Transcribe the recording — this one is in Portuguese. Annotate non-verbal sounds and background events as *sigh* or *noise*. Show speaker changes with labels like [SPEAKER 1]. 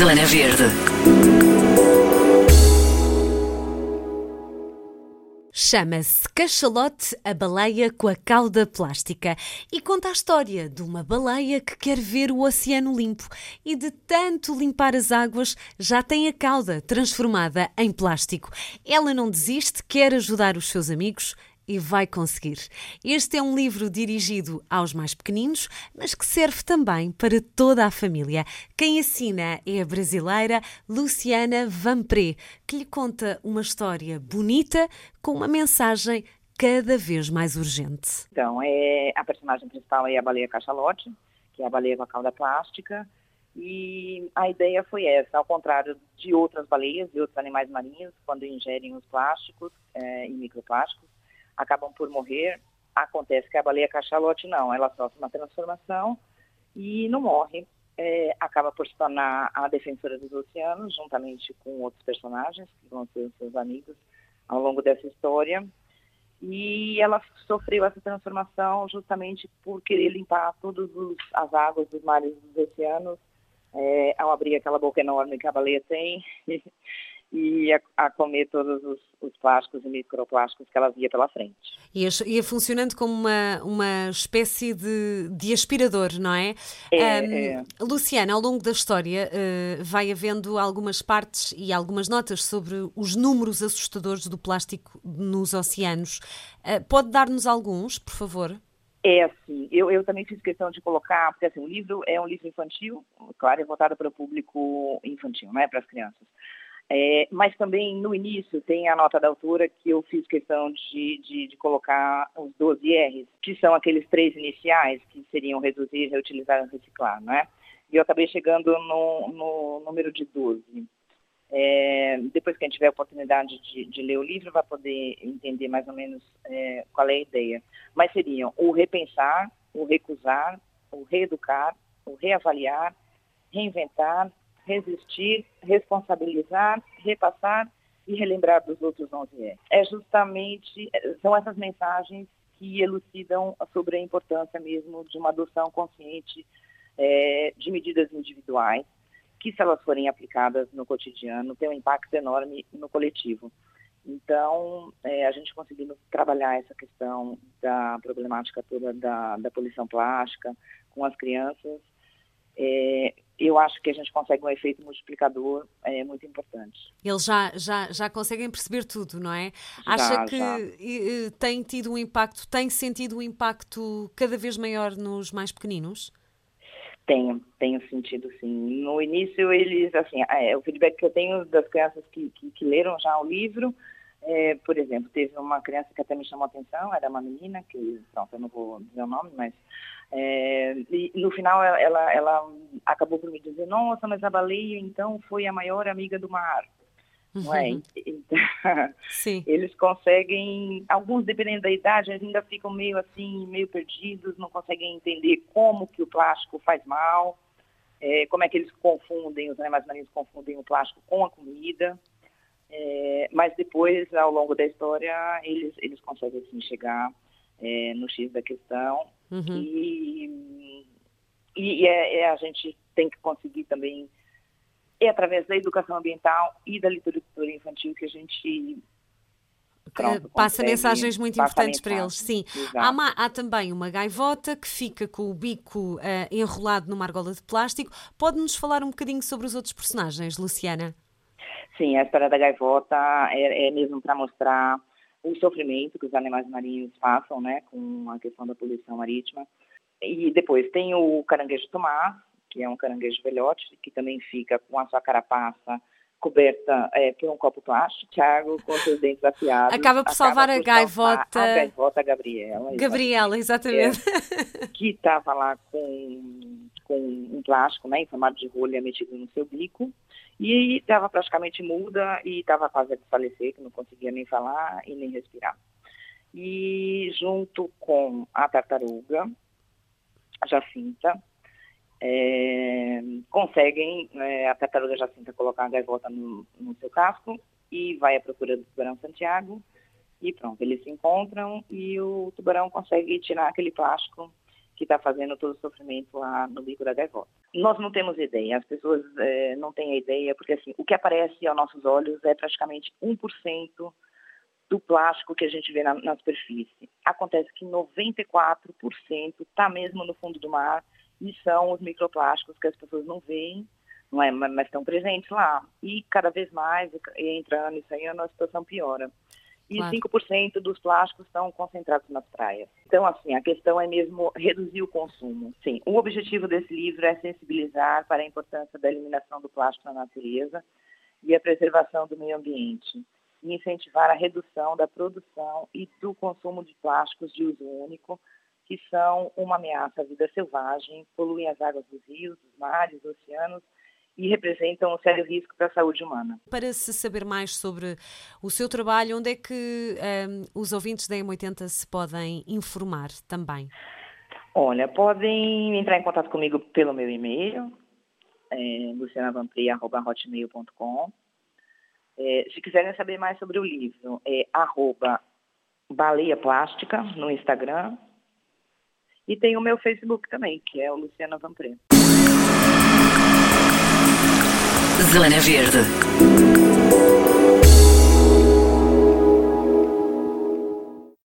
[SPEAKER 1] Zona Verde.
[SPEAKER 2] Chama-se Cachalote, a baleia com a cauda plástica e conta a história de uma baleia que quer ver o oceano limpo e de tanto limpar as águas já tem a cauda transformada em plástico. Ela não desiste, quer ajudar os seus amigos e vai conseguir. Este é um livro dirigido aos mais pequeninos, mas que serve também para toda a família. Quem assina é a brasileira Luciana Vampré, que lhe conta uma história bonita com uma mensagem cada vez mais urgente.
[SPEAKER 3] Então, é, a personagem principal é a baleia cachalote, que é a baleia com a cauda plástica, e a ideia foi essa, ao contrário de outras baleias e outros animais marinhos, quando ingerem os plásticos é, e microplásticos, acabam por morrer. Acontece que a baleia cachalote não, ela sofre uma transformação e não morre. É, acaba por se tornar a defensora dos oceanos, juntamente com outros personagens, que vão ser seus amigos ao longo dessa história. E ela sofreu essa transformação justamente por querer limpar todas as águas dos mares dos oceanos, é, ao abrir aquela boca enorme que a baleia tem *laughs* e a, a comer todos os, os, plásticos e microplásticos que ela via pela frente.
[SPEAKER 2] Ia, ia funcionando como uma, uma espécie de, de aspirador, não é?
[SPEAKER 3] é, um, é.
[SPEAKER 2] Luciana, ao longo da história uh, vai havendo algumas partes e algumas notas sobre os números assustadores do plástico nos oceanos. Uh, pode dar-nos alguns, por favor?
[SPEAKER 3] É assim, eu, eu também fiz questão de colocar, porque assim, o livro é um livro infantil, claro, é voltado para o público infantil, né, para as crianças. É, mas também no início tem a nota da autora que eu fiz questão de, de, de, colocar os 12 R's, que são aqueles três iniciais que seriam reduzir, reutilizar e reciclar, né? E eu acabei chegando no, no número de 12. É, depois que a gente tiver a oportunidade de, de, ler o livro, vai poder entender mais ou menos é, qual é a ideia. Mas seriam o repensar, o recusar, o reeducar, o reavaliar, reinventar, resistir, responsabilizar, repassar e relembrar dos outros 11 é. É justamente, são essas mensagens que elucidam sobre a importância mesmo de uma adoção consciente é, de medidas individuais, que se elas forem aplicadas no cotidiano, tem um impacto enorme no coletivo. Então, é, a gente conseguindo trabalhar essa questão da problemática toda da, da poluição plástica com as crianças, é, eu acho que a gente consegue um efeito multiplicador é, muito importante.
[SPEAKER 2] Eles já, já, já conseguem perceber tudo, não é? Já, Acha que já. tem tido um impacto, tem sentido um impacto cada vez maior nos mais pequeninos?
[SPEAKER 3] Tenho, tenho sentido sim. No início eles, assim, é, o feedback que eu tenho das crianças que, que, que leram já o livro, é, por exemplo, teve uma criança que até me chamou a atenção, era uma menina, que, pronto, eu não vou dizer o nome, mas é, e no final ela, ela, acabou por me dizer, nossa, mas a baleia então foi a maior amiga do mar. Uhum. Não é? *laughs* Então,
[SPEAKER 2] Sim.
[SPEAKER 3] Eles conseguem, alguns dependendo da idade, ainda ficam meio assim, meio perdidos, não conseguem entender como que o plástico faz mal, é, como é que eles confundem, os animais marinhos confundem o plástico com a comida. É, mas depois, ao longo da história, eles, eles conseguem assim, chegar é, no X da questão Uhum. E, e é, é, a gente tem que conseguir também, é através da educação ambiental e da literatura infantil que a gente Pronto,
[SPEAKER 2] passa mensagens muito importantes para eles. Sim. Há, uma, há, também uma gaivota que fica com o bico uh, enrolado numa argola de plástico. Pode-nos falar um bocadinho sobre os outros personagens, Luciana?
[SPEAKER 3] Sim, a história da gaivota é, é mesmo para mostrar o sofrimento que os animais marinhos passam, né, com a questão da poluição marítima. E depois tem o caranguejo Tomás, que é um caranguejo velhote, que também fica com a sua carapaça coberta é, por um copo plástico, Thiago, com seus dentes afiados.
[SPEAKER 2] Acaba por salvar por a gaivota.
[SPEAKER 3] A gaivota Gabriela.
[SPEAKER 2] Gabriela, exatamente.
[SPEAKER 3] É, que estava lá com, com um plástico, né, em formato de rolha metido no seu bico. E estava praticamente muda e estava quase a desfalecer, que não conseguia nem falar e nem respirar. E junto com a tartaruga, a Jacinta, é, conseguem é, a tartaruga Jacinta colocar a gaivota no, no, seu casco e vai à procura do tubarão Santiago. E pronto, eles se encontram e o tubarão consegue tirar aquele plástico que está fazendo todo o sofrimento lá no bico da gaivota. Nós não temos ideia, as pessoas é, não têm ideia, porque assim, o que aparece aos nossos olhos é praticamente 1% do plástico que a gente vê na, na superfície. Acontece que 94% está mesmo no fundo do mar e são os microplásticos que as pessoas não veem, não é, mas estão presentes lá. E cada vez mais, entrando isso aí, a situação piora e claro. 5% dos plásticos estão concentrados nas praias. Então, assim, a questão é mesmo *laughs* reduzir o consumo. Sim, o objetivo desse livro é sensibilizar para a importância da eliminação do plástico na natureza e a preservação do meio ambiente e incentivar a redução da produção e do consumo de plásticos de uso único, que são uma ameaça à vida selvagem, poluem as águas dos rios, dos mares, dos oceanos e representam um sério risco para a saúde humana.
[SPEAKER 2] Para se saber mais sobre o seu trabalho, onde é que um, os ouvintes da M80 se podem informar também?
[SPEAKER 3] Olha, podem entrar em contato comigo pelo meu e-mail, é. É, se quiserem saber mais sobre o livro, é arroba Baleia Plástica no Instagram. E tem o meu Facebook também, que é o Luciana Vampre.
[SPEAKER 1] Zona Verde.